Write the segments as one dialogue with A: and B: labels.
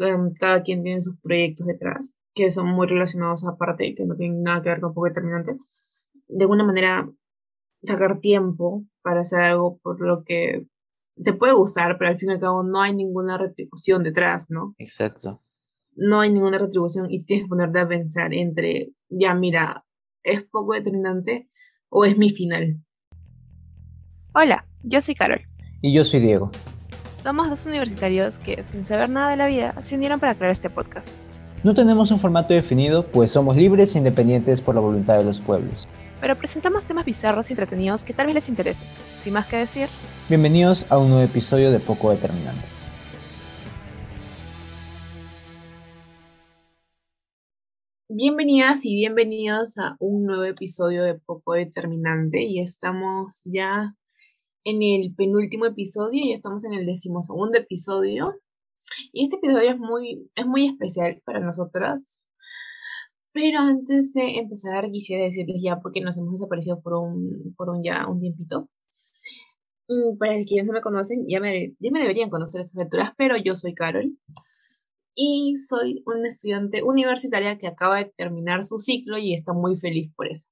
A: em, cada quien tiene sus proyectos detrás, que son muy relacionados aparte, que no tienen nada que ver con poco determinante, de alguna manera sacar tiempo para hacer algo por lo que te puede gustar, pero al fin y al cabo no hay ninguna retribución detrás, ¿no?
B: Exacto.
A: No hay ninguna retribución y tienes que ponerte a pensar entre, ya mira, ¿es poco determinante o es mi final?
C: Hola, yo soy Carol.
B: Y yo soy Diego.
C: Somos dos universitarios que, sin saber nada de la vida, se unieron para crear este podcast.
B: No tenemos un formato definido, pues somos libres e independientes por la voluntad de los pueblos.
C: Pero presentamos temas bizarros y entretenidos que tal vez les interesen. Sin más que decir,
B: Bienvenidos a un nuevo episodio de Poco Determinante.
A: Bienvenidas y bienvenidos a un nuevo episodio de Poco Determinante y estamos ya en el penúltimo episodio y estamos en el decimosegundo episodio. Y este episodio es muy, es muy especial para nosotras. Pero antes de empezar, quisiera decirles ya, porque nos hemos desaparecido por un, por un ya un tiempito. Mm, Para quienes no me conocen, ya me, ya me deberían conocer estas alturas, pero yo soy Carol y soy una estudiante universitaria que acaba de terminar su ciclo y está muy feliz por eso.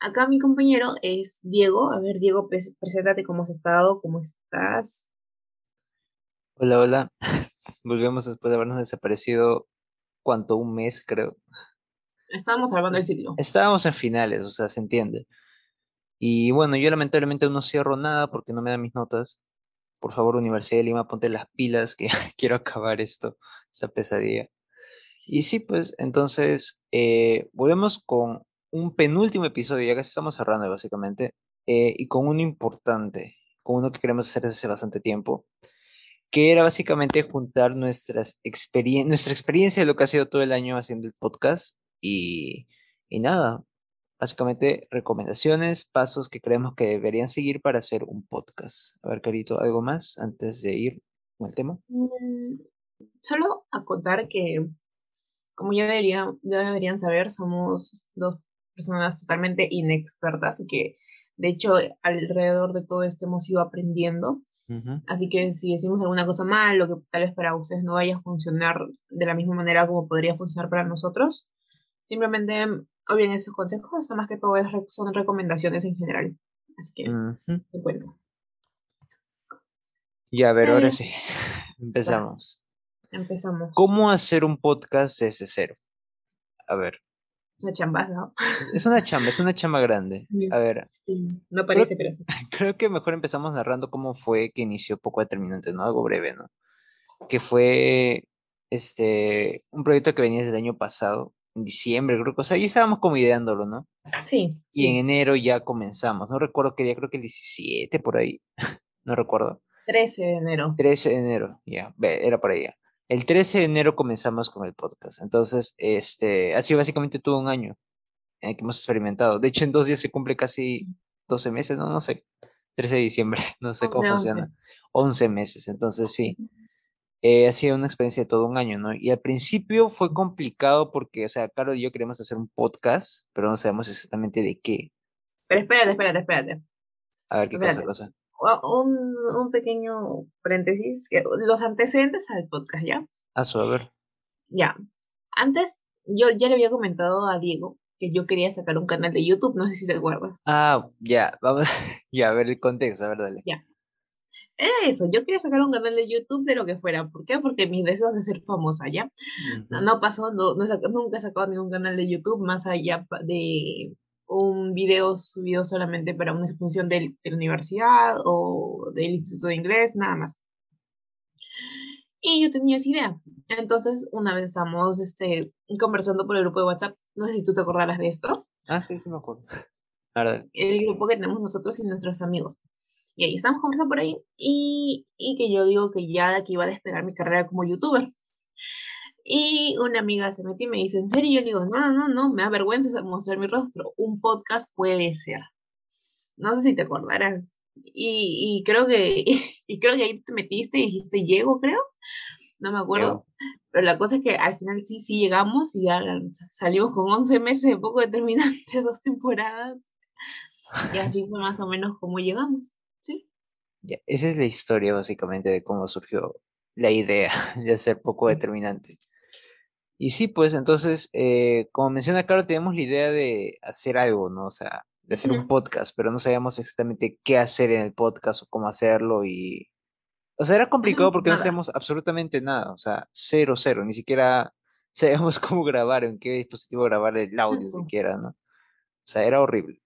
A: Acá mi compañero es Diego. A ver, Diego, pres- preséntate cómo has estado, cómo estás.
B: Hola, hola. Volvemos después de habernos desaparecido, ¿cuánto? Un mes, creo.
A: Estábamos salvando el ciclo.
B: Estábamos en finales, o sea, se entiende. Y bueno, yo lamentablemente no cierro nada porque no me dan mis notas. Por favor, Universidad de Lima, ponte las pilas que quiero acabar esto, esta pesadilla. Y sí, pues, entonces, eh, volvemos con un penúltimo episodio, ya casi estamos cerrando básicamente, eh, y con uno importante, con uno que queremos hacer desde hace bastante tiempo, que era básicamente juntar nuestras experien nuestra experiencia de lo que ha sido todo el año haciendo el podcast y, y nada, básicamente recomendaciones, pasos que creemos que deberían seguir para hacer un podcast. A ver, Carito, ¿algo más antes de ir con el tema?
A: Mm, Solo acotar que, como ya, debería, ya deberían saber, somos dos personas totalmente inexpertas y que, de hecho, alrededor de todo esto hemos ido aprendiendo.
B: Ujú.
A: Así que si decimos alguna cosa mal o que tal vez para ustedes no vaya a funcionar de la misma manera como podría funcionar para nosotros, simplemente obvien esos consejos, hasta más que todo son recomendaciones en general. Así que
B: Ujú.
A: te cuento.
B: Ya, a ver, ahora
A: Eh,
B: sí, empezamos.
A: Empezamos.
B: ¿Cómo hacer un podcast desde cero? A ver,
A: Es una chambaza. ¿no?
B: es una chamba, es una chamba grande. A ver,
A: Sí, no parece, pero sí.
B: creo que mejor empezamos narrando cómo fue que inició Poco Determinante, ¿no? Algo breve, ¿no? Que fue este un proyecto que venía desde el año pasado, en diciembre, creo que, o sea, ya estábamos como ideándolo, ¿no?
A: Sí,
B: Y en enero ya comenzamos, no recuerdo qué día, creo que el 17 por ahí, no recuerdo.
A: 13 de enero.
B: 13 de enero, ya, ve, era por ahí. El 13 de enero comenzamos con el podcast. Entonces, este, ha sido básicamente todo un año en el que hemos experimentado. De hecho, en dos días se cumple casi
A: Sí.
B: 12 meses, no, no sé, 13 de diciembre, no sé cómo
A: 11,
B: funciona. 11 meses, entonces sí, eh, ha sido una experiencia de todo un año, ¿no? Y al principio fue complicado porque, o sea, Caro y yo queremos hacer un podcast, pero no sabemos exactamente de qué.
A: Pero espérate, espérate, espérate.
B: A ver qué
A: Espérate.
B: cosa.
A: Un, un pequeño paréntesis. Los antecedentes al podcast, ¿ya?
B: Ah, su, a ver.
A: Ya. Antes, yo ya le había comentado a Diego que yo quería sacar un canal de YouTube, no sé si te acuerdas.
B: Ah, ya, vamos, ya, a ver el contexto, a ver, dale.
A: Era eso, yo quería sacar un canal de YouTube de lo que fuera. ¿Por qué? Porque mis deseos de ser famosa, ¿ya? No,
B: Ujú.
A: no pasó, no, no nunca he sacado ningún canal de YouTube más allá de un video subido solamente para una exposición del- de la universidad o del Instituto de Inglés, nada más. Y yo tenía esa idea. Entonces, una vez estábamos este, conversando por el grupo de WhatsApp, no sé si tú te acordarás de esto,
B: Ah, sí, sí me acuerdo. Dale.
A: el grupo que tenemos nosotros y nuestros amigos. Y ahí estamos conversando por ahí y, y que yo digo que ya que iba a despegar mi carrera como youtuber. Y una amiga se metió y me dice, ¿en serio? Y yo le digo, no, no, no, no, me da vergüenza mostrar mi rostro. Un podcast puede ser. No sé si te acordarás. Y, y creo que, y creo que ahí te metiste y dijiste, llego, creo. No me acuerdo. Pero la cosa es que al final sí, sí llegamos y ya salimos con 11 meses de poco determinante, dos temporadas. Y así fue más o menos como llegamos. ¿Sí?
B: Ya, esa es la historia básicamente de cómo surgió la idea de ser poco determinante. Y sí, pues entonces, eh, como menciona Carlos, tenemos la idea de hacer algo, ¿no? O sea, de hacer un podcast, pero no sabíamos exactamente qué hacer en el podcast o cómo hacerlo y... O sea, era complicado porque no sabemos absolutamente nada, o sea, cero, cero, ni siquiera sabíamos cómo grabar, en qué dispositivo grabar el audio siquiera, ¿no? O sea, era horrible.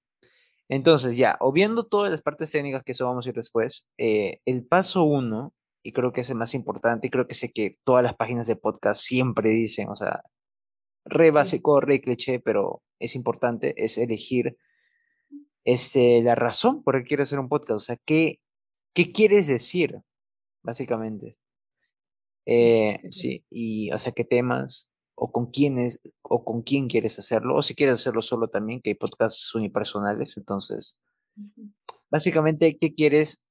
B: Entonces, ya, obviando todas las partes técnicas que eso vamos a ir después, eh, el paso uno y creo que es el más importante, y creo que sé que todas las páginas de podcast siempre dicen, o sea, re básico, re cliché, pero es importante, es elegir este, la razón por la que quieres hacer un podcast, o sea, ¿qué, qué quieres decir, básicamente? Eh, sí, y o sea, qué temas, o con quiénes, o con quién quieres hacerlo, o si quieres hacerlo solo también, que hay podcasts unipersonales, entonces, básicamente, ¿qué quieres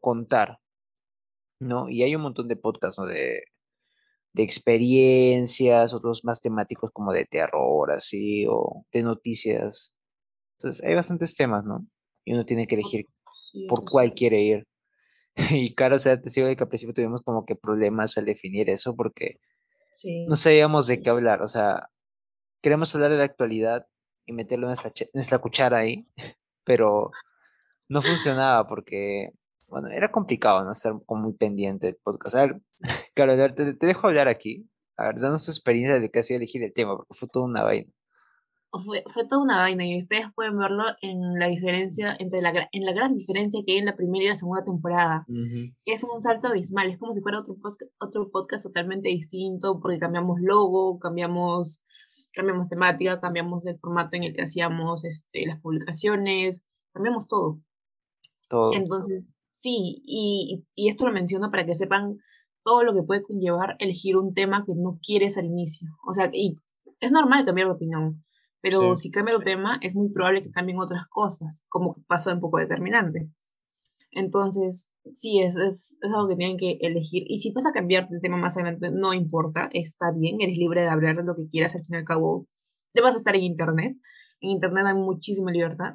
B: contar? ¿No? Y hay un montón de podcasts, ¿no? De, de experiencias, otros más temáticos como de terror, así, o de noticias. Entonces, hay bastantes temas, ¿no? Y uno tiene que elegir por cuál quiere ir. Y claro, o sea, te sigo de que al principio tuvimos como que problemas al definir eso porque no sabíamos de qué hablar. O sea, queremos hablar de la actualidad y meterlo en nuestra, nuestra cuchara ahí, pero no funcionaba porque bueno, era complicado, ¿no? Estar como muy pendiente del podcast. A ver, Carol, te, dejo hablar aquí. A ver, danos tu experiencia de que ha sido elegir el tema, porque fue toda una vaina.
A: Fue, fue toda una vaina y ustedes pueden verlo en la diferencia, entre la, en la gran diferencia que hay en la primera y la segunda temporada. Es un salto abismal, es como si fuera otro, otro podcast totalmente distinto, porque cambiamos logo, cambiamos, cambiamos temática, cambiamos el formato en el que hacíamos este, las publicaciones, cambiamos todo. Todo. Entonces, Sí, y, y esto lo menciono para que sepan todo lo que puede conllevar elegir un tema que no quieres al inicio. O sea, y es normal cambiar de opinión, pero si cambia de tema, es muy probable que cambien otras cosas, como pasó en poco determinante. Entonces, sí, es, es, es, algo que tienen que elegir. Y si vas a cambiar el tema más adelante, no importa, está bien, eres libre de hablar de lo que quieras, al fin y al cabo, debas estar en Internet. En Internet hay muchísima libertad.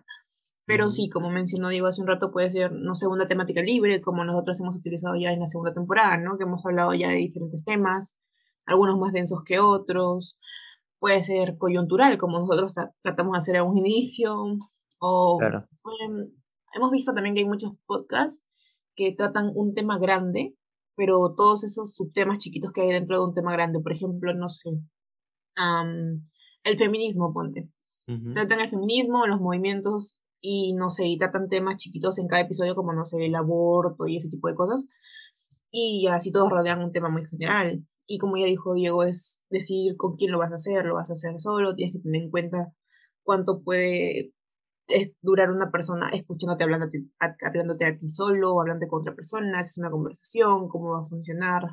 A: Pero sí, como mencionó Diego hace un rato, puede ser, no sé, una temática libre, como nosotros hemos utilizado ya en la segunda temporada, ¿no? Que hemos hablado ya de diferentes temas, algunos más densos que otros. Puede ser coyuntural, como nosotros tratamos de hacer a un inicio. O hemos visto también que hay muchos podcasts que tratan un tema grande, pero todos esos subtemas chiquitos que hay dentro de un tema grande, por ejemplo, no sé, el feminismo, ponte. Tratan el feminismo, los movimientos y no sé, tratan temas chiquitos en cada episodio como, no sé, el aborto y ese tipo de cosas. Y así todos rodean un tema muy general. Y como ya dijo Diego, es decir con quién lo vas a hacer, lo vas a hacer solo, tienes que tener en cuenta cuánto puede durar una persona escuchándote, hablándote a, hablándote a ti solo, o con otra persona, si es una conversación, cómo va a funcionar.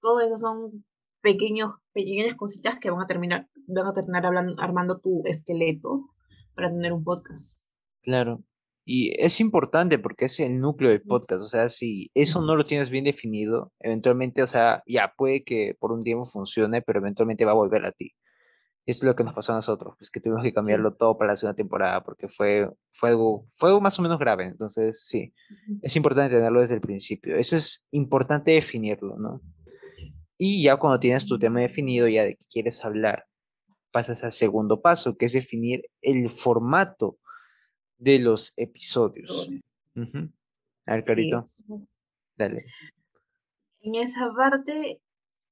A: Todo eso son pequeños, pequeñas cositas que van a terminar, van a terminar hablando, armando tu esqueleto para tener un podcast.
B: Claro. Y es importante porque es el núcleo del podcast. O sea, si eso no lo tienes bien definido, eventualmente, o sea, ya puede que por un tiempo funcione, pero eventualmente va a volver a ti. Esto es lo que nos pasó a nosotros, pues que tuvimos que cambiarlo todo para la segunda temporada porque fue, fue, algo, fue algo más o menos grave. Entonces, sí, es importante tenerlo desde el principio. Eso es importante definirlo, ¿no? Y ya cuando tienes tu tema definido, ya de qué quieres hablar, pasas al segundo paso, que es definir el formato de los episodios. A ver, Carito. Dale.
A: En esa parte,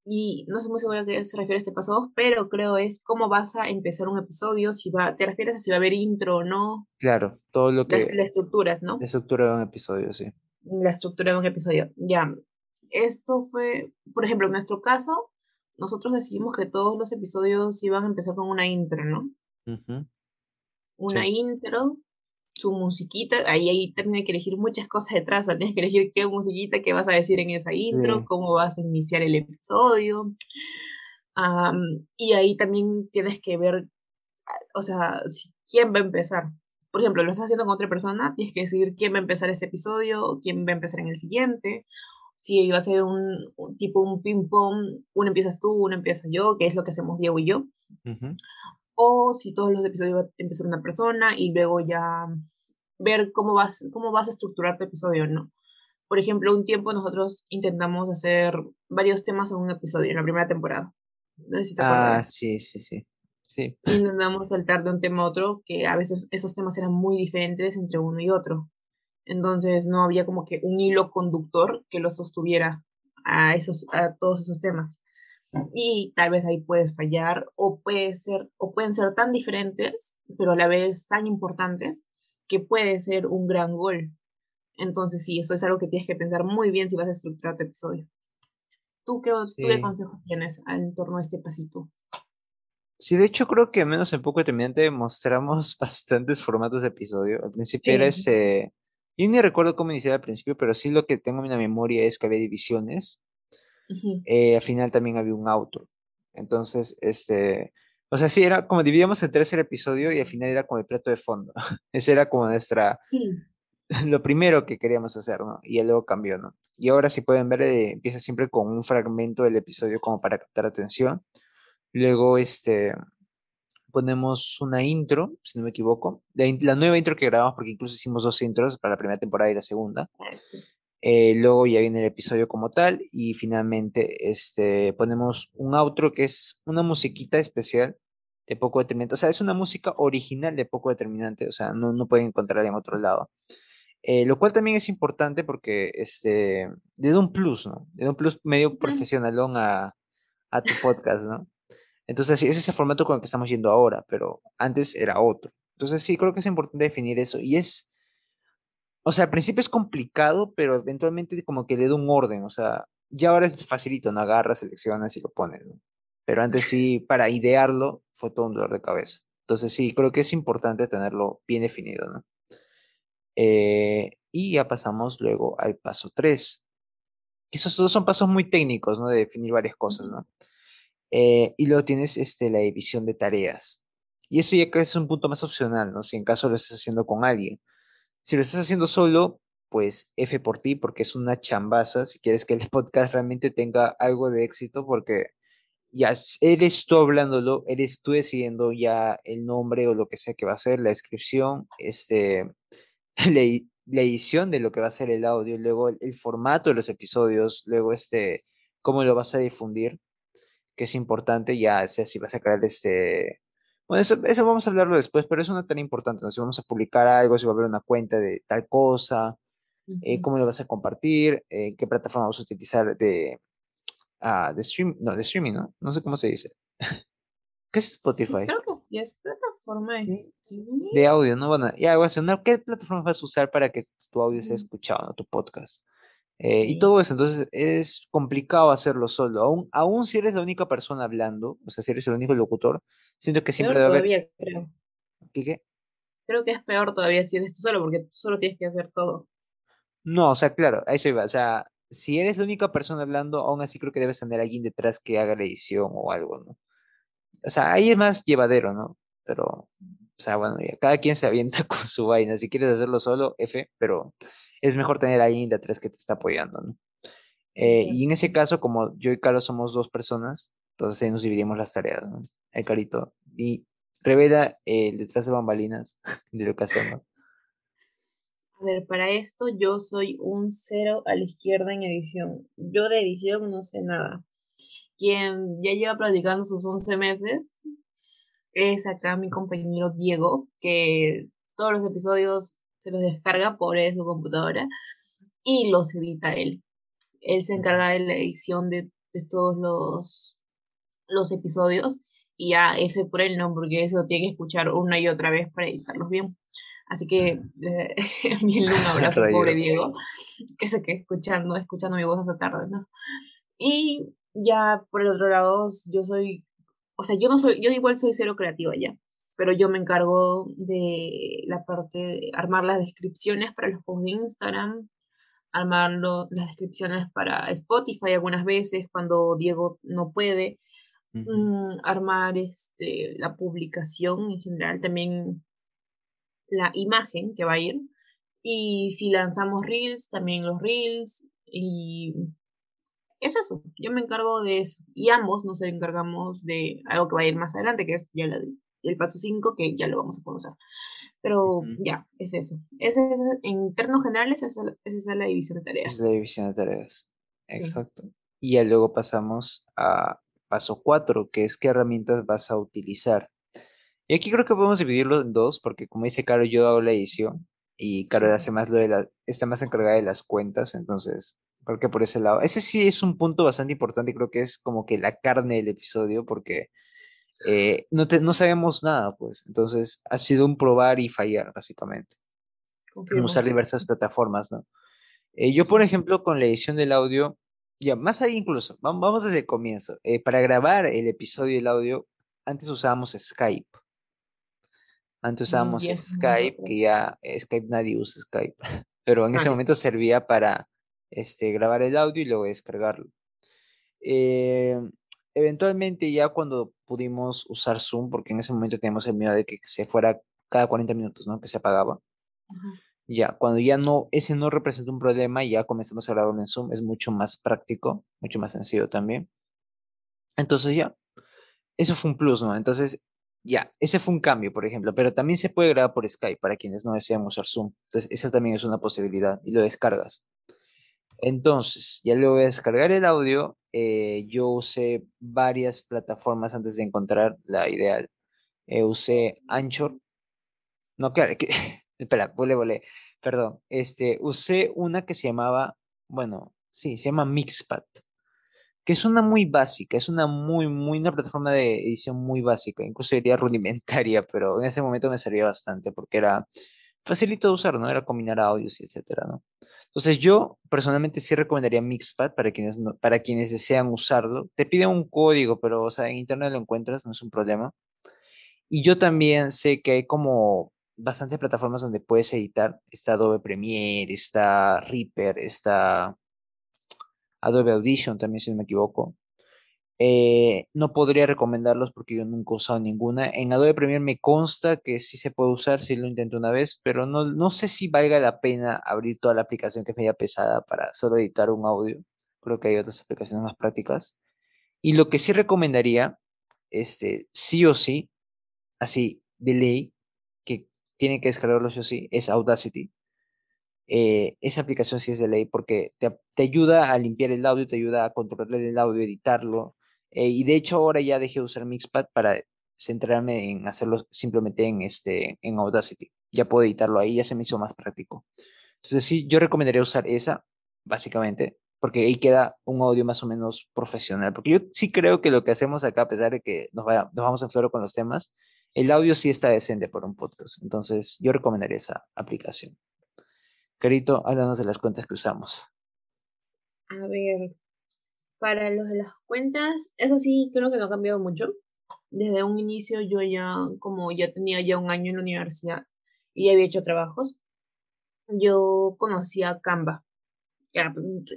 A: y no sé muy seguro a qué se refiere este paso 2, pero creo es cómo vas a empezar un episodio, si va, te refieres a si va a haber intro o no.
B: Claro, todo lo que...
A: Las, estructuras, ¿no?
B: La estructura de un episodio, sí.
A: La estructura de un episodio, ya. Esto fue, por ejemplo, en nuestro caso, nosotros decidimos que todos los episodios iban a empezar con una intro, ¿no? Una intro su musiquita, ahí, ahí también hay que elegir muchas cosas detrás, tienes que elegir qué musiquita, qué vas a decir en esa intro, cómo vas a iniciar el episodio. y ahí también tienes que ver, o sea, quién va a empezar. Por ejemplo, lo estás haciendo con otra persona, tienes que decidir quién va a empezar este episodio, quién va a empezar en el siguiente. Si va a ser un, tipo un ping-pong, uno empiezas tú, uno empieza yo, que es lo que hacemos Diego y yo o si todos los episodios va a empezar una persona y luego ya ver cómo vas, cómo vas a estructurar tu episodio, ¿no? Por ejemplo, un tiempo nosotros intentamos hacer varios temas en un episodio, en la primera temporada. No sé si te
B: ah, sí, sí, sí. Sí.
A: Intentamos saltar de un tema a otro, que a veces esos temas eran muy diferentes entre uno y otro. Entonces no había como que un hilo conductor que lo sostuviera a, esos, a todos esos temas. Y tal vez ahí puedes fallar o, puede ser, o pueden ser tan diferentes, pero a la vez tan importantes, que puede ser un gran gol. Entonces sí, eso es algo que tienes que pensar muy bien si vas a estructurar tu episodio. ¿Tú qué, ¿tú qué consejos tienes en torno a este pasito?
B: Sí, de hecho creo que al menos en poco determinante mostramos bastantes formatos de episodio. Al principio era este... Yo ni recuerdo cómo iniciaba al principio, pero sí lo que tengo en la memoria es que había divisiones. Eh, al final también había un outro. Entonces, este... O sea, sí, era como dividíamos en tres el episodio y al final era como el plato de fondo. Ese era como nuestra... Lo primero que queríamos hacer, ¿no? Y luego cambió, ¿no? Y ahora, si pueden ver, eh, empieza siempre con un fragmento del episodio como para captar atención Luego, este, ponemos una intro, si no me equivoco. La, nueva intro que grabamos, porque incluso hicimos dos intros para la primera temporada y la segunda. Eh, luego ya viene el episodio como tal y finalmente este, ponemos un outro que es una musiquita especial de poco determinante. O sea, es una música original de poco determinante, o sea, no, no pueden encontrar en otro lado. Eh, lo cual también es importante porque este, le da un plus, ¿no? Le da un plus medio profesionalón a, a tu podcast, ¿no? Entonces, sí, ese es el formato con el que estamos yendo ahora, pero antes era otro. Entonces, sí, creo que es importante definir eso. Y es, o sea, al principio es complicado, pero eventualmente como que le da un orden. O sea, ya ahora es facilito, no agarras, seleccionas y lo pones. Pero antes sí, para idearlo, fue todo un dolor de cabeza. Entonces, sí, creo que es importante tenerlo bien definido, ¿no? Eh, y ya pasamos luego al paso 3. Esos dos son pasos muy técnicos, ¿no? De definir varias cosas, ¿no? Eh, y luego tienes este, la división de tareas. Y eso ya creo que es un punto más opcional, ¿no? Si en caso lo estás haciendo con alguien. Si lo estás haciendo solo, pues F por ti, porque es una chambaza, si quieres que el podcast realmente tenga algo de éxito, porque ya eres tú hablándolo, eres tú decidiendo ya el nombre o lo que sea que va a ser, la descripción, este, la, la edición de lo que va a ser el audio, luego el, el, formato de los episodios, luego este, cómo lo vas a difundir que es importante, ya sea si vas a crear este... Bueno, eso, eso vamos a hablarlo después, pero es una tan importante, ¿no? Si vamos a publicar algo, si va a haber una cuenta de tal cosa, eh, cómo lo vas a compartir, eh, qué plataforma vas a utilizar de, ah, de, stream, no, de streaming, ¿no? No sé cómo se dice. ¿Qué es Spotify?
A: creo que sí, es plataforma de streaming.
B: De audio, ¿no? Bueno, ya, voy a hacer, ¿qué plataforma vas a usar para que tu audio sea escuchado, ¿no? tu podcast? Eh, y todo eso, entonces es complicado hacerlo solo. Aún, aún si eres la única persona hablando, o sea, si eres el único locutor, siento que siempre
A: debe haber. Creo.
B: ¿Qué, qué?
A: Creo que es peor todavía si eres tú solo, porque tú solo tienes que hacer todo.
B: No, o sea, claro, a eso iba. O sea, si eres la única persona hablando, aún así creo que debes tener alguien detrás que haga la edición o algo, ¿no? O sea, ahí es más llevadero, ¿no? Pero, o sea, bueno, ya, cada quien se avienta con su vaina. Si quieres hacerlo solo, F, pero es mejor tener a alguien de atrás que te está apoyando, ¿no? Eh, y en ese caso, como yo y Carlos somos dos personas, entonces ahí nos dividimos las tareas, ¿no? El carito. Y revela el detrás de bambalinas de lo que hacemos.
A: A ver, para esto yo soy un cero a la izquierda en edición. Yo de edición no sé nada. Quien ya lleva practicando sus 11 meses es acá mi compañero Diego, que todos los episodios se los descarga por su computadora y los edita él. Él se encarga de la edición de, todos los, los episodios y ya F por él, ¿no? Porque eso tiene que escuchar una y otra vez para editarlos bien. Así que eh, bien un abrazo, pobre Diego, que se quede escuchando, escuchando mi voz esa tarde, ¿no? Y ya por el otro lado, yo soy, o sea, yo no soy, yo igual soy cero creativa ya pero yo me encargo de la parte de armar las descripciones para los posts de Instagram, armar las descripciones para Spotify algunas veces cuando Diego no puede, mm, armar este, la publicación en general, también la imagen que va a ir. Y si lanzamos reels, también los reels. Y es eso, yo me encargo de eso. Y ambos nos encargamos de algo que va a ir más adelante, que es ya la el paso 5 que ya lo vamos a conocer. Pero ya, es eso. Es, en términos generales, esa, es la división de tareas.
B: es la división de tareas. Exacto. Y ya luego pasamos a paso 4, que es qué herramientas vas a utilizar. Y aquí creo que podemos dividirlo en dos, porque como dice Caro, yo hago la edición y Caro hace más lo de la, está más encargada de las cuentas, entonces creo que por ese lado. Ese sí es un punto bastante importante creo que es como que la carne del episodio, porque eh, no, no sabemos nada, pues. Entonces ha sido un probar y fallar, básicamente. Usar diversas plataformas, ¿no? Eh, yo, por ejemplo, con la edición del audio, ya, más ahí incluso, vamos desde el comienzo. Eh, para grabar el episodio y el audio, antes usábamos Skype. Antes mm, usábamos Skype, que ya Skype nadie usa Skype, pero en ese momento servía para este, grabar el audio y luego descargarlo. Eh, eventualmente ya cuando pudimos usar Zoom, porque en ese momento teníamos el miedo de que se fuera cada 40 minutos, ¿no? Que se apagaba. Ya, cuando ya no, ese no representa un problema y ya comenzamos a grabar en Zoom, es mucho más práctico, mucho más sencillo también. Entonces ya, eso fue un plus, ¿no? Entonces, ya, ese fue un cambio, por ejemplo, pero también se puede grabar por Skype para quienes no desean usar Zoom. Entonces, esa también es una posibilidad y lo descargas. Entonces, ya luego de descargar el audio, eh, yo usé varias plataformas antes de encontrar la ideal. Eh, usé Anchor. No, claro, espera, volé, volé. Perdón. Este, usé una que se llamaba, bueno, sí, se llama Mixpad, que es una muy básica, es una muy, muy, una plataforma de edición muy básica, incluso diría rudimentaria, pero en ese momento me servía bastante porque era facilito de usar, ¿no? Era combinar audios y etcétera, ¿no? Entonces yo personalmente sí recomendaría Mixpad para quienes, para quienes desean usarlo. Te pide un código, pero o sea, en internet lo encuentras, no es un problema. Y yo también sé que hay como bastantes plataformas donde puedes editar. Está Adobe Premiere, está Reaper, está Adobe Audition también, si no me equivoco. Eh, no podría recomendarlos porque yo nunca he usado ninguna. En Adobe Premiere me consta que sí se puede usar, si lo intenté una vez, pero no, no sé si valga la pena abrir toda la aplicación que es media pesada para solo editar un audio. Creo que hay otras aplicaciones más prácticas. Y lo que sí recomendaría, este, sí o sí, así de ley, que tiene que descargarlo sí o sí, es Audacity. Eh, esa aplicación sí es de ley porque te, te, ayuda a limpiar el audio, te ayuda a controlar el audio, editarlo, eh, y de hecho ahora ya dejé de usar Mixpad para centrarme en hacerlo simplemente en, este, en Audacity. Ya puedo editarlo ahí, ya se me hizo más práctico. Entonces sí, yo recomendaría usar esa, básicamente, porque ahí queda un audio más o menos profesional. Porque yo sí creo que lo que hacemos acá, a pesar de que nos, vamos en floro con los temas, el audio sí está decente por un podcast. Entonces yo recomendaría esa aplicación. Carito, háblanos de las cuentas que usamos.
A: A ver, para los de las cuentas, eso sí, creo que no ha cambiado mucho. Desde un inicio yo ya, como ya tenía ya un año en la universidad y había hecho trabajos, yo conocía Canva.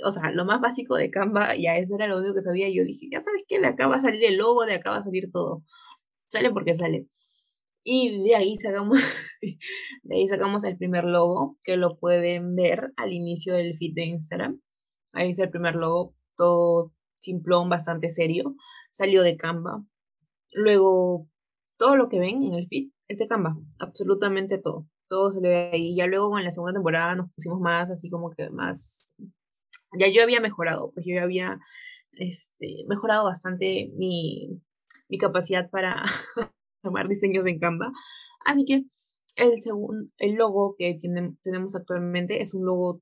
A: o sea, lo más básico de Canva, ya eso era lo único que sabía. Yo dije, ya sabes que de acá va a salir el logo, de acá va a salir todo. Sale porque sale. Y de ahí sacamos, de ahí sacamos el primer logo, que lo pueden ver al inicio del feed de Instagram. Ahí es el primer logo todo simplón, bastante serio, salió de Canva. Luego, todo lo que ven en el feed es de Canva, absolutamente todo. Todo se ve ahí. Ya luego en la segunda temporada nos pusimos más, así como que más. Ya yo había mejorado, pues yo ya había este, mejorado bastante mi, mi capacidad para tomar diseños en Canva. Así que el, segundo, el logo que tenemos actualmente es un logo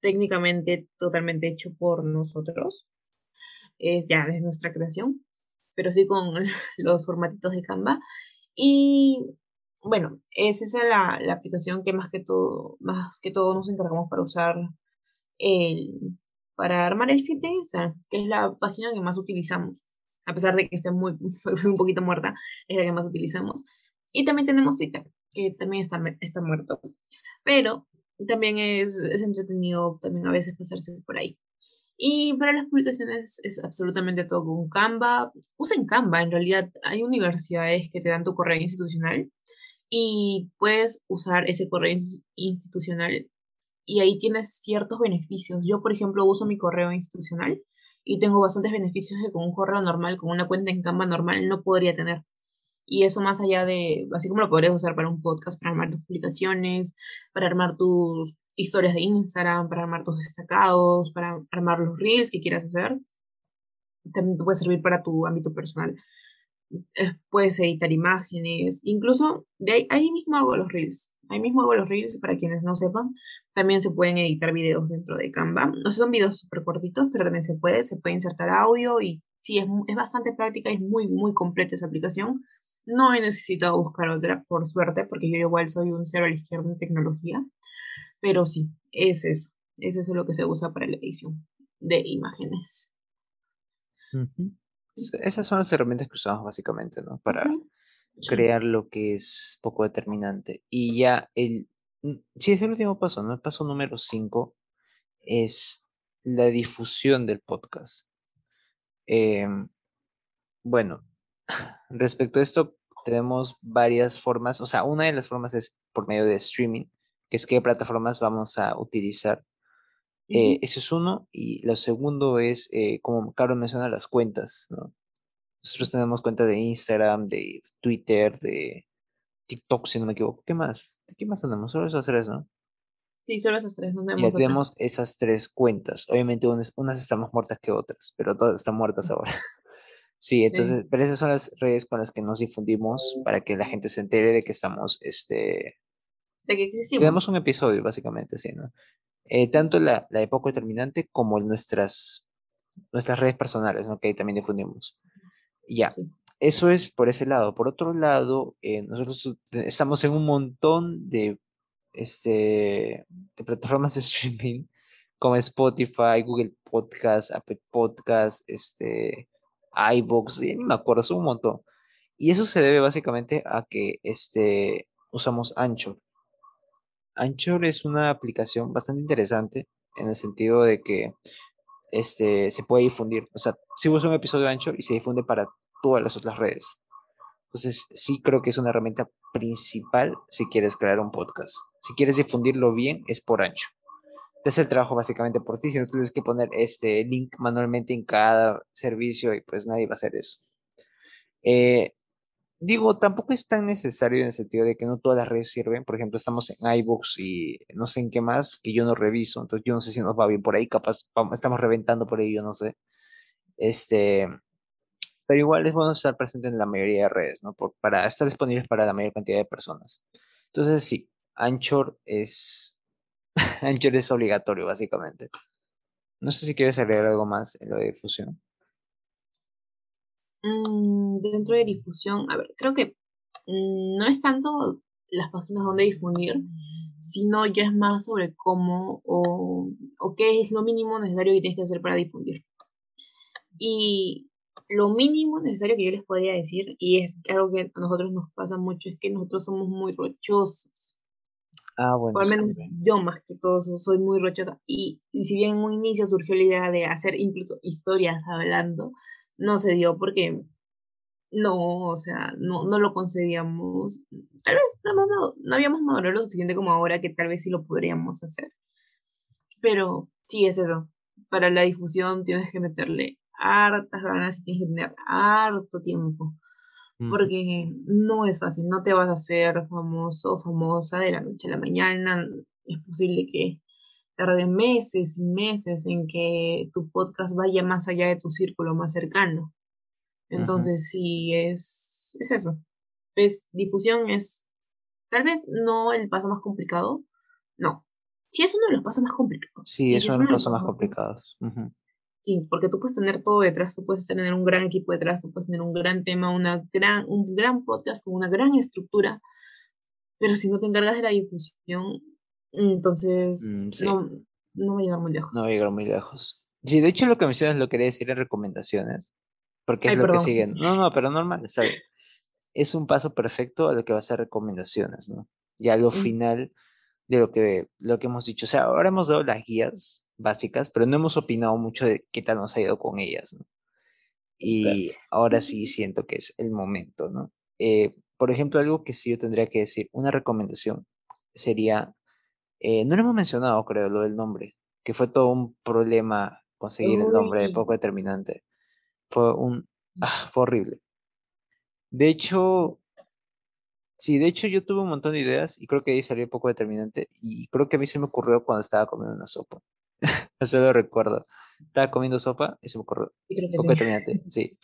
A: técnicamente totalmente hecho por nosotros. Es ya de nuestra creación, pero sí con los formatitos de Canva. Y bueno, es esa la, la aplicación que más que todo, más que todo nos encargamos para usar el, para armar el Instagram, que es la página que más utilizamos. A pesar de que esté muy, un poquito muerta, es la que más utilizamos. Y también tenemos Twitter, que también está, está muerto. Pero también es, es entretenido también a veces pasarse por ahí. Y para las publicaciones es absolutamente todo con Canva. Usen Canva, en realidad hay universidades que te dan tu correo institucional y puedes usar ese correo institucional y ahí tienes ciertos beneficios. Yo, por ejemplo, uso mi correo institucional y tengo bastantes beneficios que con un correo normal, con una cuenta en Canva normal, no podría tener. Y eso más allá de, así como lo podrías usar para un podcast, para armar tus publicaciones, para armar tus historias de Instagram, para armar tus destacados, para armar los reels que quieras hacer. También te puede servir para tu ámbito personal. puedes editar imágenes, incluso de ahí, ahí mismo hago los reels. Ahí mismo hago los reels, para quienes no sepan, también se pueden editar videos dentro de Canva. No son videos súper cortitos, pero también se puede, se puede insertar audio y sí, es, es bastante práctica y es muy, muy completa esa aplicación. No he necesitado buscar otra, por suerte, porque yo igual soy un cero a la izquierda en tecnología. Pero sí, es eso. Es eso lo que se usa para la edición de imágenes.
B: Esas son las herramientas que usamos básicamente, ¿no? Para crear lo que es poco determinante. Y ya el... Mm, sí, es el último paso, ¿no? El paso número 5 es la difusión del podcast. Em, bueno, respecto a esto, tenemos varias formas, o sea, una de las formas es por medio de streaming, que es qué plataformas vamos a utilizar. Eh, ese es uno, y lo segundo es, eh, como Carlos menciona, las cuentas, ¿no? Nosotros tenemos cuenta de Instagram, de Twitter, de TikTok, si no me equivoco. ¿Qué más? ¿Qué más tenemos? Solo esas tres, ¿no?
A: Sí, solo esas tres. No
B: tenemos, tenemos esas tres cuentas. Obviamente unas, unas están más muertas que otras, pero todas están muertas ahora. Sí, entonces, pero esas son las redes con las que nos difundimos para que la gente se entere de que estamos, este...
A: De que existimos.
B: Tenemos un episodio, básicamente, sí, ¿no? Eh, tanto la, la de poco determinante como nuestras, nuestras redes personales, ¿no? Que ahí también difundimos. Ya, eso es por ese lado. Por otro lado, eh, nosotros estamos en un montón de, este, de plataformas de streaming como Spotify, Google Podcast, Apple Podcast, este, iBox, ni me acuerdo, son un montón. Y eso se debe básicamente a que este, usamos Anchor. Anchor es una aplicación bastante interesante en el sentido de que este, se puede difundir. O sea, si usa un episodio de Anchor y se difunde para todas las otras redes. Entonces, sí creo que es una herramienta principal si quieres crear un podcast. Si quieres difundirlo bien, es por ancho. Te hace el trabajo básicamente por ti, si no tienes que poner este link manualmente en cada servicio y pues nadie va a hacer eso. Eh, digo, tampoco es tan necesario en el sentido de que no todas las redes sirven. Por ejemplo, estamos en iBooks y no sé en qué más, que yo no reviso. Entonces, yo no sé si nos va bien por ahí. Capaz estamos reventando por ahí, yo no sé. Este, pero igual es bueno estar presente en la mayoría de redes, ¿no? para estar disponibles para la mayor cantidad de personas. Entonces, sí, Anchor es, Anchor es obligatorio, básicamente. No sé si quieres agregar algo más en lo de difusión.
A: Mm, dentro de difusión, a ver, creo que mm, no es tanto las páginas donde difundir, sino ya es más sobre cómo o, o qué es lo mínimo necesario que tienes que hacer para difundir. Y lo mínimo necesario que yo les podría decir, y es algo que a nosotros nos pasa mucho, es que nosotros somos muy rochosos.
B: Ah, bueno.
A: al menos yo más que todo soy muy rochosa. Y, si bien en un inicio surgió la idea de hacer incluso historias hablando, no se dio porque no, o sea, no, no lo concebíamos. Tal vez no, no, no habíamos madurado lo suficiente como ahora que tal vez sí lo podríamos hacer. Pero sí es eso. Para la difusión tienes que meterle hartas ganas y tienes que tener harto tiempo. Porque no es fácil, no te vas a hacer famoso o famosa de la noche a la mañana. Es posible que tarde meses y meses en que tu podcast vaya más allá de tu círculo más cercano. Entonces, sí, es, es eso. Es, difusión es tal vez no el paso más complicado, no. Sí es uno de los pasos más complicados.
B: Sí, es uno de los pasos más complicados.
A: Sí, porque tú puedes tener todo detrás, tú puedes tener un gran equipo detrás, tú puedes tener un gran tema, una gran, un gran podcast con una gran estructura, pero si no te encargas de la difusión, entonces mm, no, no va a llegar muy lejos.
B: No va a llegar muy lejos. Sí, de hecho lo que mencionas lo quería decir en recomendaciones, porque es lo que siguen. No, no, pero normal, está bien. Es un paso perfecto a lo que va a ser recomendaciones, ¿no? Ya lo mm. final de lo que, lo que hemos dicho. O sea, ahora hemos dado las guías básicas, pero no hemos opinado mucho de qué tal nos ha ido con ellas, ¿no? Y ahora sí siento que es el momento, ¿no? Eh, por ejemplo, algo que sí yo tendría que decir, una recomendación sería, eh, no lo hemos mencionado, creo, lo del nombre, que fue todo un problema conseguir el nombre de poco determinante. Fue un, ah, fue horrible. De hecho, Sí, de hecho yo tuve un montón de ideas y creo que ahí salió poco determinante y creo que a mí se me ocurrió cuando estaba comiendo una sopa. Eso lo recuerdo. Estaba comiendo sopa y se me ocurrió. Poco
A: sí.
B: determinante, sí.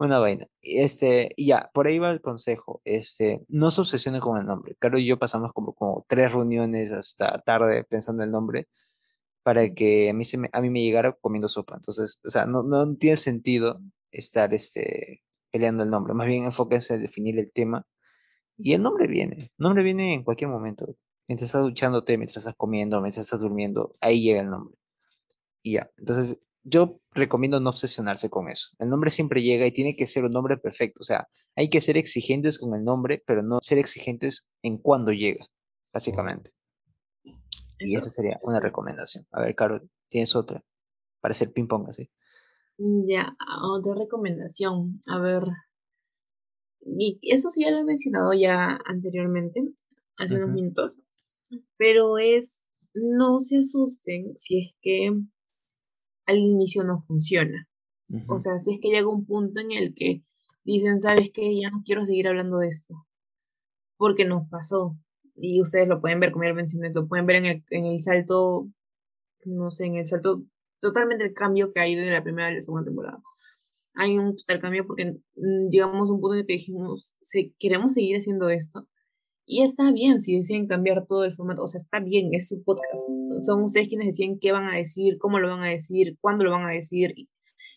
B: Una vaina. Este, y ya, por ahí va el consejo. Este, no se obsesionen con el nombre. Caro y yo pasamos como, como tres reuniones hasta tarde pensando en el nombre para que a mí, se me, a mí me llegara comiendo sopa. Entonces, o sea, no, no tiene sentido estar este, peleando el nombre. Más bien enfóquense en definir el tema y el nombre viene. El nombre viene en cualquier momento. Mientras estás duchándote, mientras estás comiendo, mientras estás durmiendo, ahí llega el nombre. Y ya. Entonces, yo recomiendo no obsesionarse con eso. El nombre siempre llega y tiene que ser un nombre perfecto. O sea, hay que ser exigentes con el nombre, pero no ser exigentes en cuándo llega, básicamente. Y
A: Eso.
B: esa sería una recomendación. A ver, Caro, ¿tienes otra? Para hacer ping-pong así.
A: Ya, otra recomendación. A ver. Y eso sí ya lo he mencionado ya anteriormente, hace unos minutos. Pero es, no se asusten si es que al inicio no funciona. O sea, si es que llega un punto en el que dicen, ¿sabes qué? Ya no quiero seguir hablando de esto. Porque nos pasó. Y ustedes lo pueden ver, como ya mencioné, lo pueden ver en el, en el salto, no sé, en el salto, totalmente el cambio que hay de la primera a la segunda temporada. Hay un total cambio porque mm, llegamos a un punto en el que dijimos, "Se- queremos seguir haciendo esto. Y está bien si deciden cambiar todo el formato, o sea, está bien, es su podcast. Son ustedes quienes deciden qué van a decir, cómo lo van a decir, cuándo lo van a decir,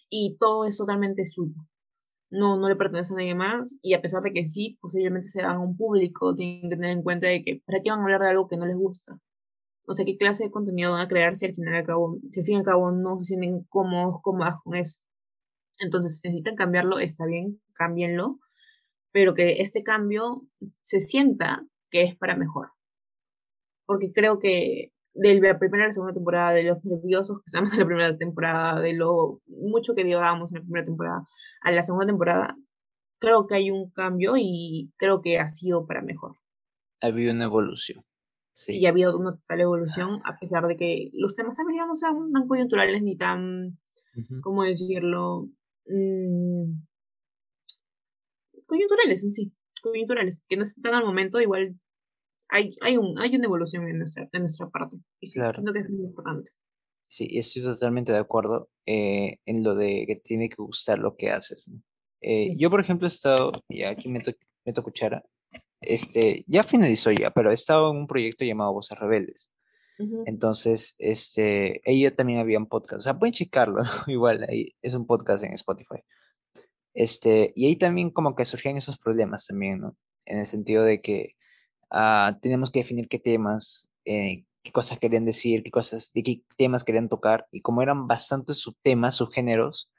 A: y, todo es totalmente suyo. No, no le pertenece a nadie más, y a pesar de que sí, posiblemente se hagan un público, tienen que tener en cuenta de que, ¿para qué van a hablar de algo que no les gusta? O sea, ¿qué clase de contenido van a crear si al final al cabo, si al fin y cabo no se sienten cómodos, cómodas con eso? Entonces, si necesitan cambiarlo, está bien, cámbienlo, pero que este cambio se sienta que es para mejor. Porque creo que de la primera a la segunda temporada, de los nerviosos que estamos en la primera temporada, de lo mucho que divagábamos en la primera temporada, a la segunda temporada, creo que hay un cambio y creo que ha sido para mejor.
B: Ha habido una evolución.
A: Sí,
B: Sí.
A: ha habido una total evolución, a pesar de que los temas tal vez ya no sean tan coyunturales ni tan,
B: Ujú.
A: ¿cómo decirlo? Mm, coyunturales en sí, coyunturales, que no están al momento, igual hay, hay, un, hay una evolución en nuestra, en nuestra parte. Y sí,
B: Claro.
A: que es muy importante.
B: Sí, estoy totalmente de acuerdo eh, en lo de que tiene que gustar lo que haces, ¿no? Eh,
A: Sí.
B: Yo, por ejemplo, he estado, y aquí meto, meto cuchara, este, ya finalizó ya, pero he estado en un proyecto llamado Voces Rebeldes.
A: Ujú,
B: Entonces, este, ella también había un podcast, o sea, pueden checarlo, ¿no? Igual, ahí es un podcast en Spotify. Este, y ahí también como que surgían esos problemas también, ¿no? En el sentido de que ah, tenemos que definir qué temas, eh, qué cosas querían decir, qué cosas, de qué temas querían tocar, y como eran bastantes subtemas, subgéneros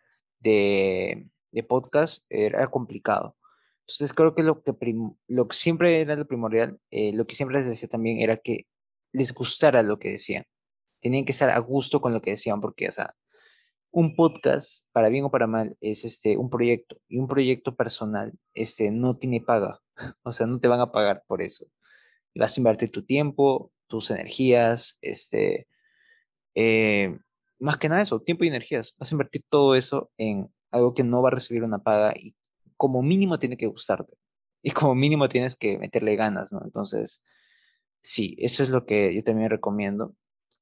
B: de, de podcast, era complicado. Entonces creo que lo que, lo siempre era lo primordial, eh, lo que siempre les decía también era que les gustara lo que decían. Tenían que estar a gusto con lo que decían, porque, o sea, un podcast, para bien o para mal, es este, un proyecto, y un proyecto personal, este, no tiene paga, o sea, no te van a pagar por eso. Vas a invertir tu tiempo, tus energías, este, eh, más que nada eso, tiempo y energías. Vas a invertir todo eso en algo que no va a recibir una paga y como mínimo tiene que gustarte. Y como mínimo tienes que meterle ganas, ¿no? Entonces, sí, eso es lo que yo también recomiendo.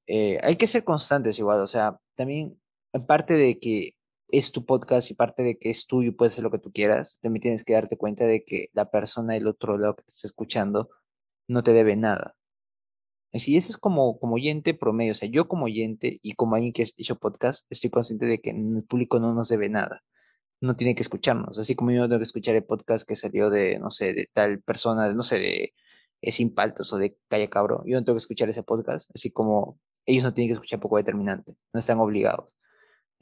B: Eh, hay que ser constantes igual, o sea, también, en parte de que es tu podcast y parte de que es tuyo y puedes hacer lo que tú quieras, también tienes que darte cuenta de que la persona del otro lado que te está escuchando no te debe nada. Y eso es como, como oyente promedio, o sea, yo como oyente y como alguien que ha hecho podcast, estoy consciente de que el público no nos debe nada, no tiene que escucharnos, así como yo no tengo que escuchar el podcast que salió de, no sé, de tal persona, de, no sé, de Sin Paltos o de Calla Cabro, yo no tengo que escuchar ese podcast, así como ellos no tienen que escuchar poco determinante, no están obligados.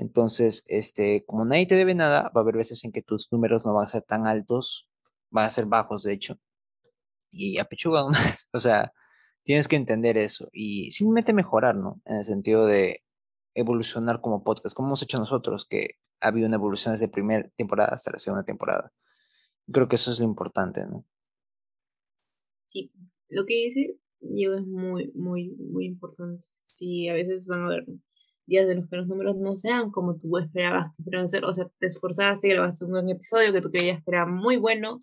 B: Entonces, este, como nadie te debe nada, va a haber veces en que tus números no van a ser tan altos, van a ser bajos, de hecho, y apechugan más, o sea Tienes que entender eso y simplemente mejorar, ¿no? En el sentido de evolucionar como podcast, como hemos hecho nosotros, que ha habido una evolución desde primera temporada hasta la segunda temporada. Creo que eso es lo importante, ¿no?
A: Sí, lo que dice Diego es muy, muy, muy importante. Sí, a veces van a haber días de los que los números no sean como tú esperabas que fueran a ser, o sea, te esforzaste, grabaste un buen episodio que tú creías que era muy bueno,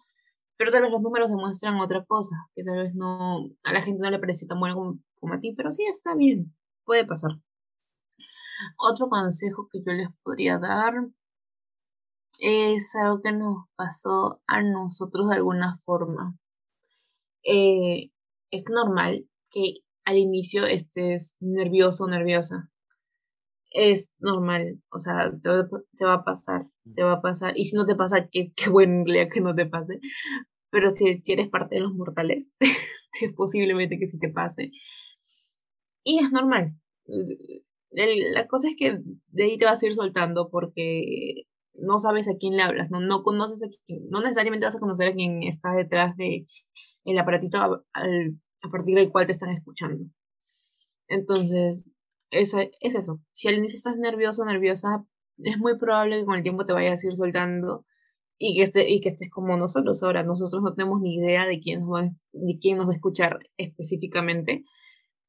A: pero tal vez los números demuestran otra cosa, que tal vez no, a la gente no le pareció tan bueno como, como a ti, pero sí está bien, puede pasar. Otro consejo que yo les podría dar es algo que nos pasó a nosotros de alguna forma. Eh, es normal que al inicio estés nervioso o nerviosa. Es normal, o sea, te va, a pasar, te va a pasar. Y si no te pasa, qué, qué bueno que no te pase. Pero si, si eres parte de los mortales, es posiblemente que sí te pase. Y es normal. la cosa es que de ahí te vas a ir soltando porque no sabes a quién le hablas, no, no conoces a quién, no necesariamente vas a conocer a quién está detrás de el aparatito a, a partir del cual te están escuchando. Entonces, es, es eso. Si al inicio estás nervioso nerviosa, es muy probable que con el tiempo te vayas a ir soltando y que, esté, y que estés como nosotros ahora. Nosotros no tenemos ni idea de quién, va, de quién nos va a escuchar específicamente,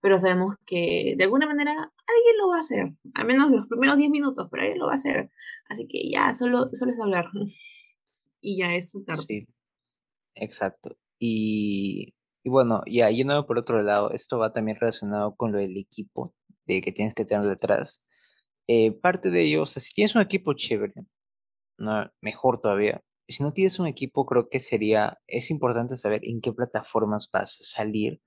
A: pero sabemos que de alguna manera alguien lo va a hacer, al menos los primeros 10 minutos, pero alguien lo va a hacer. Así que ya, solo, solo es hablar. y ya es soltar.
B: Sí, exacto. Y, y bueno, ya yendo por otro lado, esto va también relacionado con lo del equipo de que tienes que tener detrás. Eh, parte de ello, o sea, si tienes un equipo chévere, no, mejor todavía. Si no tienes un equipo, creo que sería, es importante saber en qué plataformas vas a salir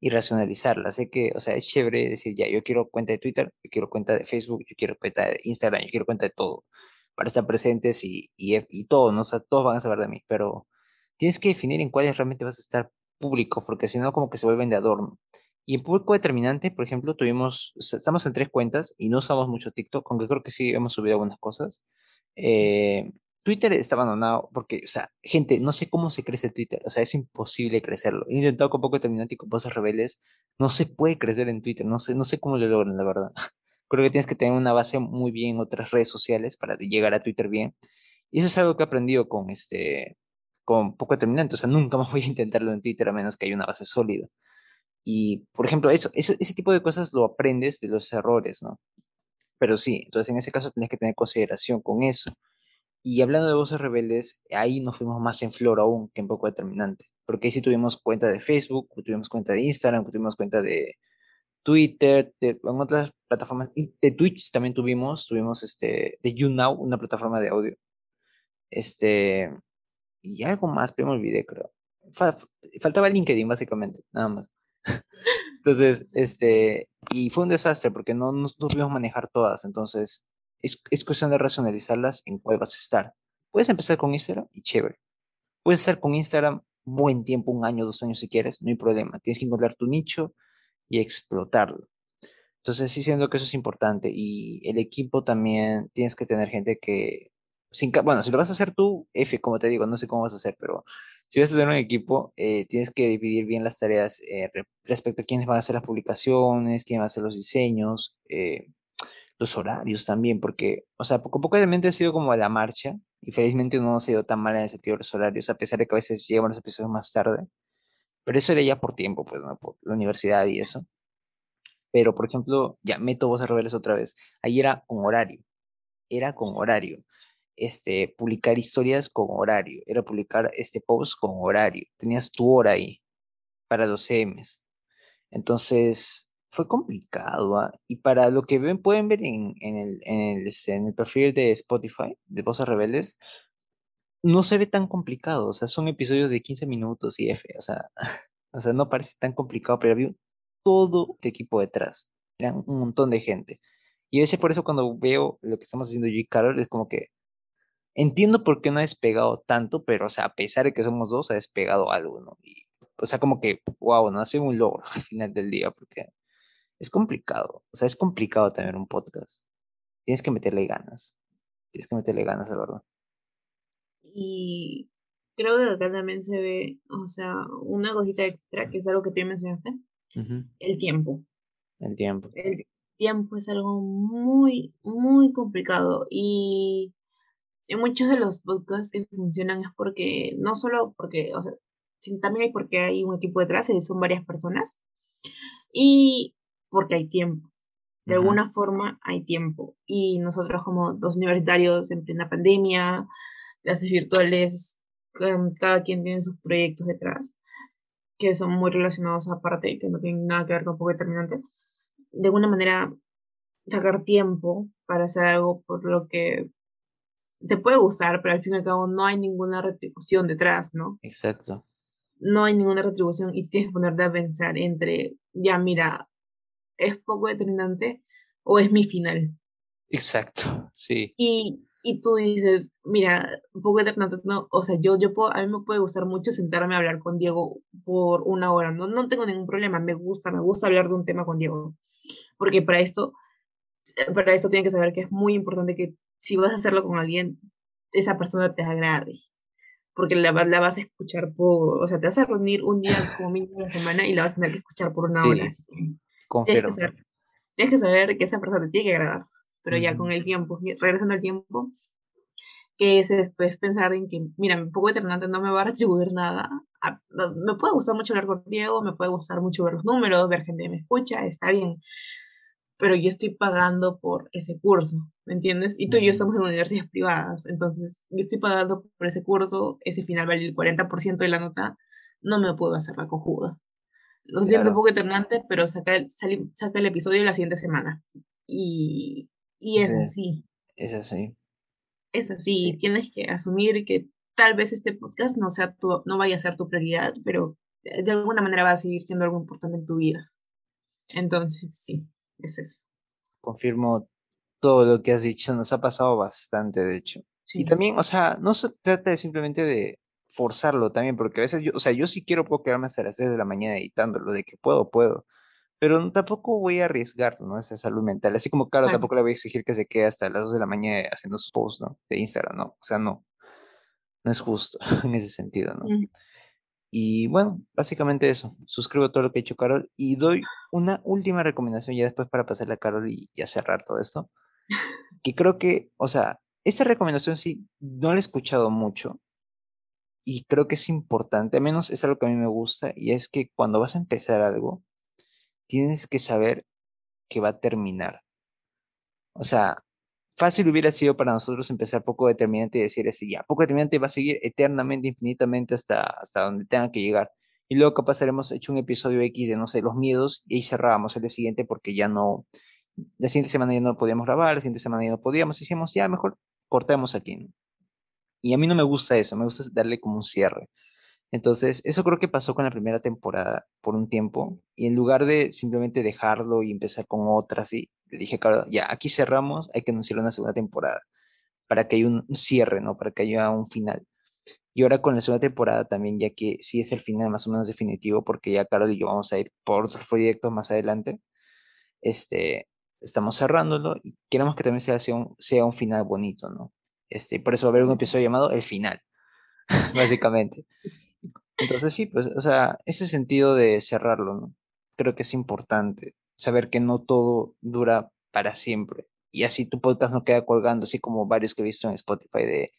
B: y racionalizarla. Sé que, o sea, es chévere decir, ya, yo quiero cuenta de Twitter, yo quiero cuenta de Facebook, yo quiero cuenta de Instagram, yo quiero cuenta de todo, para estar presentes y, y, y todo, ¿no? O sea, todos van a saber de mí, pero tienes que definir en cuáles realmente vas a estar público, porque si no, como que se vuelven de adorno. Y en público determinante, por ejemplo, tuvimos, estamos en tres cuentas y no usamos mucho TikTok, aunque creo que sí hemos subido algunas cosas. Eh, Twitter está abandonado porque, o sea, gente, no sé cómo se crece Twitter, o sea, es imposible crecerlo. He intentado con poco determinante y con voces rebeldes, no se puede crecer en Twitter, no sé, no sé cómo lo logran, la verdad. Creo que tienes que tener una base muy bien en otras redes sociales para llegar a Twitter bien. Y eso es algo que he aprendido con este, con poco determinante, o sea, nunca más voy a intentarlo en Twitter a menos que haya una base sólida. Y, por ejemplo, eso, eso, ese tipo de cosas lo aprendes de los errores, ¿no? Pero sí, entonces en ese caso tienes que tener consideración con eso. Y hablando de voces rebeldes, ahí nos fuimos más en flor aún que en poco determinante. Porque ahí sí tuvimos cuenta de Facebook, tuvimos cuenta de Instagram, tuvimos cuenta de Twitter, de, otras plataformas, de Twitch también tuvimos, tuvimos este, de YouNow, una plataforma de audio. Este, y algo más, pero me olvidé, creo. faltaba LinkedIn, básicamente, nada más. Entonces, este, y fue un desastre porque no nos pudimos manejar todas. Entonces, es, es, cuestión de racionalizarlas en cuál vas a estar. Puedes empezar con Instagram y chévere. Puedes estar con Instagram buen tiempo, un año, dos años si quieres, no hay problema. Tienes que encontrar tu nicho y explotarlo. Entonces, sí siento que eso es importante. Y el equipo también, tienes que tener gente que, sin, bueno, si lo vas a hacer tú, F, como te digo, no sé cómo vas a hacer, pero si vas a tener un equipo, eh, tienes que dividir bien las tareas eh, respecto a quiénes van a hacer las publicaciones, quién va a hacer los diseños, eh, los horarios también, porque, o sea, poco a poco realmente ha sido como a la marcha, y felizmente no ha ido tan mal en ese sentido de los horarios, a pesar de que a veces llegan los episodios más tarde, pero eso era ya por tiempo, pues, ¿no? Por la universidad y eso. Pero, por ejemplo, ya meto voces rebeldes otra vez, ahí era con horario, era con horario este, publicar historias con horario, era publicar este post con horario. Tenías tu hora ahí para los CMs. Entonces, fue complicado. ¿ah? Y para lo que ven, pueden ver en, en, el, en, el, este, en el perfil de Spotify, de Voces Rebeldes, no se ve tan complicado. O sea, son episodios de 15 minutos y F. O sea, o sea no parece tan complicado, pero había todo este equipo detrás. Eran un montón de gente. Y a veces por eso cuando veo lo que estamos haciendo yo y Carol, es como que Entiendo por qué no ha despegado tanto, pero, o sea, a pesar de que somos dos, ha despegado algo, ¿no? Y, o sea, como que, wow, no hace un logro al final del día, porque es complicado. O sea, es complicado tener un podcast. Tienes que meterle ganas. Tienes que meterle ganas, de verdad.
A: Y creo que acá también se ve, o sea, una cosita extra, que es algo que tú mencionaste, el tiempo.
B: El tiempo.
A: El tiempo es algo muy, muy complicado. Y en muchos de los podcasts que funcionan es porque, no solo porque, o sea, también hay porque hay un equipo detrás, y son varias personas, y porque hay tiempo. De alguna forma hay tiempo. Y nosotros como dos universitarios en plena pandemia, clases virtuales, cada quien tiene sus proyectos detrás, que son muy relacionados aparte, que no tienen nada que ver con poco determinante, de alguna manera sacar tiempo para hacer algo por lo que te puede gustar, pero al fin y al cabo no hay ninguna retribución detrás, ¿no?
B: Exacto.
A: No hay ninguna retribución y tienes que ponerte a pensar entre, ya mira, ¿es poco determinante o es mi final?
B: Exacto, sí.
A: Y, y tú dices, mira, poco determinante, no, o sea, yo, yo puedo, a mí me puede gustar mucho sentarme a hablar con Diego por una hora, no, no tengo ningún problema, me gusta, me gusta hablar de un tema con Diego, porque para esto, para esto tienen que saber que es muy importante que si vas a hacerlo con alguien, esa persona te agrade. Porque la, la vas a escuchar por, o sea, te vas a reunir un día como mínimo la semana y la vas a tener que escuchar por una hora. Así tienes, que saber, tienes que saber que esa persona te tiene que agradar. Pero ya con el tiempo, regresando al tiempo, ¿qué es esto? Es pensar en que, mira, un poco eternante no me va a retribuir nada. me puede gustar mucho hablar contigo, me puede gustar mucho ver los números, ver gente que me escucha, está bien pero yo estoy pagando por ese curso, ¿me entiendes? Y tú y yo estamos en universidades privadas, entonces yo estoy pagando por ese curso, ese final vale el 40% de la nota, no me puedo hacer la cojuda. Lo siento un poco eternante, pero saca el, saca el episodio la siguiente semana. Y, y es así.
B: Es así.
A: Es así, tienes que asumir que tal vez este podcast no, sea tu, no vaya a ser tu prioridad, pero de alguna manera va a seguir siendo algo importante en tu vida. Entonces, sí es eso.
B: Confirmo todo lo que has dicho, nos ha pasado bastante, de hecho. Y también, o sea, no se trata de simplemente de forzarlo también, porque a veces yo, o sea, yo sí quiero puedo quedarme hasta las 3 de la mañana editándolo, de que puedo, puedo, pero tampoco voy a arriesgar, ¿no? Esa salud mental, así como, claro, tampoco le voy a exigir que se quede hasta las 2 de la mañana haciendo sus posts, ¿no? De Instagram, ¿no? O sea, no, no es justo en ese sentido, ¿no? Y bueno, básicamente eso. Suscribo a todo lo que ha hecho Carol y doy una última recomendación ya después para pasarle a Carol y, ya cerrar todo esto. Que creo que, o sea, esta recomendación sí no la he escuchado mucho y creo que es importante, al menos es algo que a mí me gusta y es que cuando vas a empezar algo, tienes que saber que va a terminar. O sea, fácil hubiera sido para nosotros empezar poco determinante y decir así, ya, poco determinante va a seguir eternamente, infinitamente hasta, hasta donde tenga que llegar. Y luego capaz haremos hecho un episodio X de, no sé, los miedos y ahí cerrábamos el siguiente porque ya no, la siguiente semana ya no podíamos grabar, la siguiente semana ya no podíamos, decíamos, ya, mejor cortemos aquí. Y a mí no me gusta eso, me gusta darle como un cierre. Entonces, eso creo que pasó con la primera temporada por un tiempo, y en lugar de simplemente dejarlo y empezar con otras, y le dije, claro, ya, aquí cerramos, hay que anunciar una segunda temporada, para que haya un cierre, ¿no? Para que haya un final. Y ahora con la segunda temporada también, ya que sí es el final más o menos definitivo, porque ya Carol y yo vamos a ir por otros proyectos más adelante, este, estamos cerrándolo y queremos que también sea, sea, un, sea un final bonito, ¿no? Este, por eso va a haber un episodio llamado El Final, básicamente. Entonces sí, pues, o sea, ese sentido de cerrarlo, ¿no? Creo que es importante saber que no todo dura para siempre. Y así tu podcast no queda colgando, así como varios que he visto en Spotify de,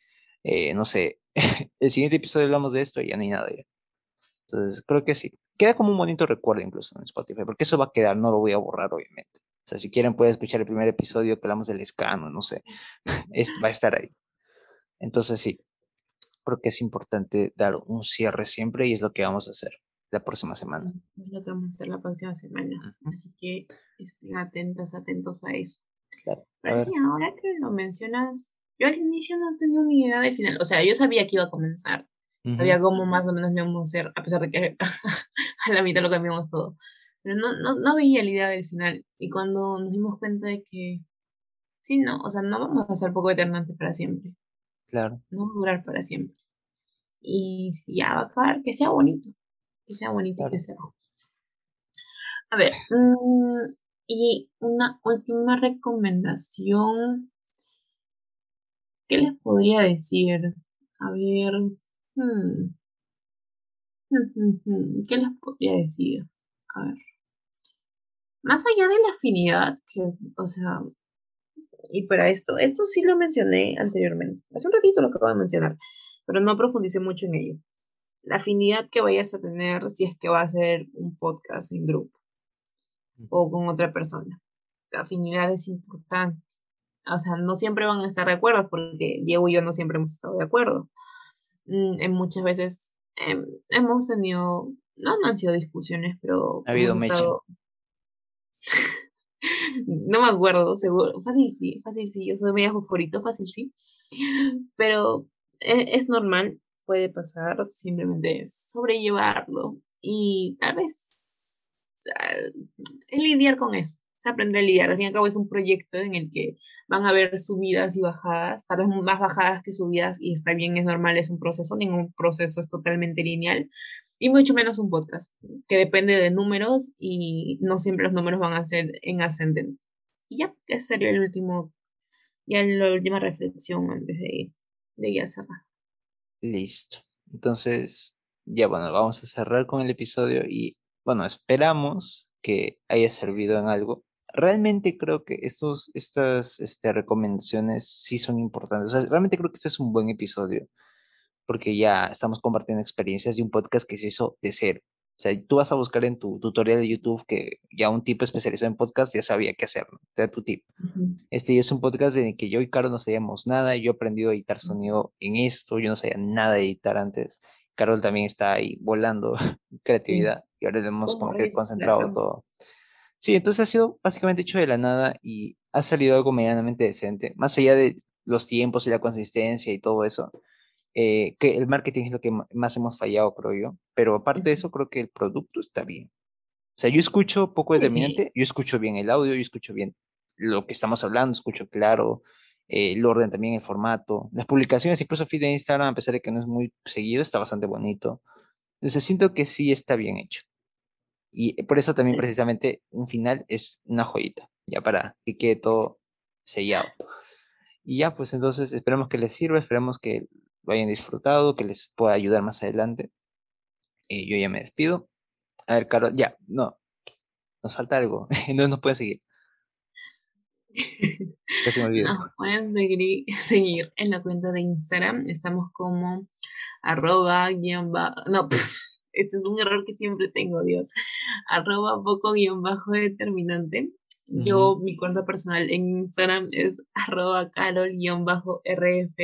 B: eh, no sé, el siguiente episodio hablamos de esto y ya no hay nada ya. Entonces, creo que sí. Queda como un bonito recuerdo incluso en Spotify, porque eso va a quedar, no lo voy a borrar, obviamente. O sea, si quieren pueden escuchar el primer episodio que hablamos del escano, no sé, va a estar ahí. Entonces, sí, creo que es importante dar un cierre siempre y es lo que vamos a hacer la próxima semana.
A: Es lo que vamos a hacer la próxima semana. Así que estén atentas, atentos a eso.
B: Claro.
A: Pero sí, ahora que lo mencionas, yo al inicio no tenía ni idea del final. O sea, yo sabía que iba a comenzar. Sabía cómo más o menos íbamos a hacer, a pesar de que a la mitad lo cambiamos todo. Pero no, no, no veía la idea del final. Y cuando nos dimos cuenta de que, sí, no, o sea, no vamos a ser poco eternantes para siempre.
B: Claro.
A: No va a durar para siempre. Y ya va a acabar, que sea bonito. Que sea bonito que sea. A ver, mm, y una última recomendación. ¿Qué les podría decir? A ver. Hmm, hmm, hmm, ¿Qué les podría decir? A ver. Más allá de la afinidad, que, o sea, y para esto, esto sí lo mencioné anteriormente, hace un ratito lo acabo de mencionar, pero no profundicé mucho en ello. La afinidad que vayas a tener si es que va a ser un podcast en grupo o con otra persona. La afinidad es importante. O sea, no siempre van a estar de acuerdo porque Diego y yo no siempre hemos estado de acuerdo. mm, en muchas veces em, hemos tenido, no, no han sido discusiones, pero
B: Ha habido
A: hemos
B: mecha.
A: No me acuerdo, seguro. Fácil sí, fácil sí. Yo soy media fosforito, fácil sí. Pero e- es, normal, puede pasar, simplemente es sobrellevarlo. Y tal vez es lidiar con eso. Es aprender a lidiar. Al fin y al cabo es un proyecto en el que van a haber subidas y bajadas, tal vez más bajadas que subidas, y está bien, es normal, es un proceso. Ningún proceso es totalmente lineal y mucho menos un podcast, que depende de números y no siempre los números van a ser en ascendente. Y ya, ese sería el último, ya la última reflexión antes de, de ya cerrar.
B: Listo. Entonces, ya bueno, vamos a cerrar con el episodio y bueno, esperamos que haya servido en algo. Realmente creo que estos, estas este, recomendaciones sí son importantes. O sea, realmente creo que este es un buen episodio porque ya estamos compartiendo experiencias de un podcast que se hizo de cero. O sea, tú vas a buscar en tu tutorial de YouTube que ya un tipo especializado en podcast ya sabía qué hacer, ¿no? Te da tu tip. Este ya es un podcast en el que yo y Caro no sabíamos nada. Yo he aprendido a editar sonido en esto. Yo no sabía nada de editar antes. Carol también está ahí volando creatividad y ahora hemos
A: Como
B: que concentrado todo. Sí, entonces ha sido básicamente hecho de la nada y ha salido algo medianamente decente. Más allá de los tiempos y la consistencia y todo eso, eh, que el marketing es lo que más hemos fallado, creo yo. Pero aparte de eso, creo que el producto está bien. O sea, yo escucho poco determinante, yo escucho bien el audio, yo escucho bien lo que estamos hablando, escucho claro, eh, el orden también, el formato. Las publicaciones, incluso feed de Instagram, a pesar de que no es muy seguido, está bastante bonito. Entonces siento que sí está bien hecho. Y por eso también precisamente un final es una joyita, ya para que quede todo sellado. Y ya, pues entonces esperemos que les sirva, esperemos que lo hayan disfrutado, que les pueda ayudar más adelante. Eh, yo ya me despido. A ver, Carol, ya, no, nos falta algo, no nos pueden seguir.
A: Nos pueden seguir, seguir en la cuenta de Instagram. Estamos como arroba guion. No, este es un error que siempre tengo, Dios. Arroba poco guion bajo determinante. Yo, mi cuenta personal en Instagram es arroba carol guion bajo rf.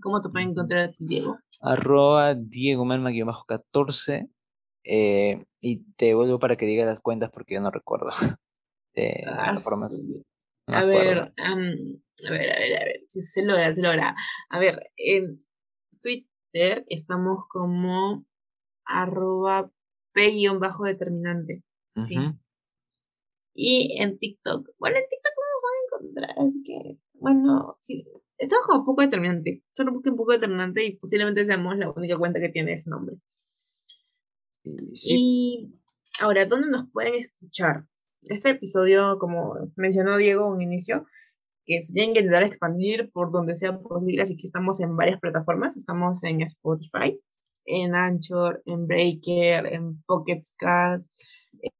A: ¿Cómo te pueden encontrar a ti, Diego?
B: Arroba Diego bajo 14 eh, y te vuelvo para que diga las cuentas porque yo no recuerdo
A: Ah, sí.
B: No
A: A ver, a ver, a ver, a ver, si se logra, se logra. A ver, en Twitter estamos como arroba p-determinante, sí.
B: Ujú.
A: Y en TikTok, bueno, en TikTok no nos van a encontrar, así que, bueno, sí, estamos como poco determinante. Solo busquen poco determinante y posiblemente seamos la única cuenta que tiene ese nombre.
B: Sí,
A: Y ahora, ¿dónde nos pueden escuchar? Este episodio, como mencionó Diego en un inicio, que se tienen que intentar expandir por donde sea posible, así que estamos en varias plataformas. Estamos en Spotify, en Anchor, en Breaker, en Pocket Cast,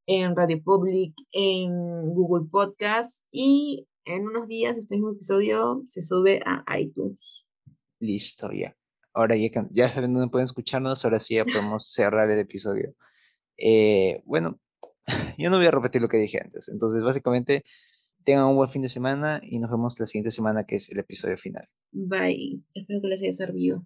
A: en Radio Public, en Google Podcast y en unos días este mismo episodio se sube a iTunes.
B: listo, ya. Ahora ya, ya saben dónde pueden escucharnos, ahora sí ya podemos cerrar el episodio. Eh, bueno, yo no voy a repetir lo que dije antes. Entonces, básicamente, tengan un buen fin de semana y nos vemos la siguiente semana, que es el episodio final.
A: Bye. Espero que les haya servido.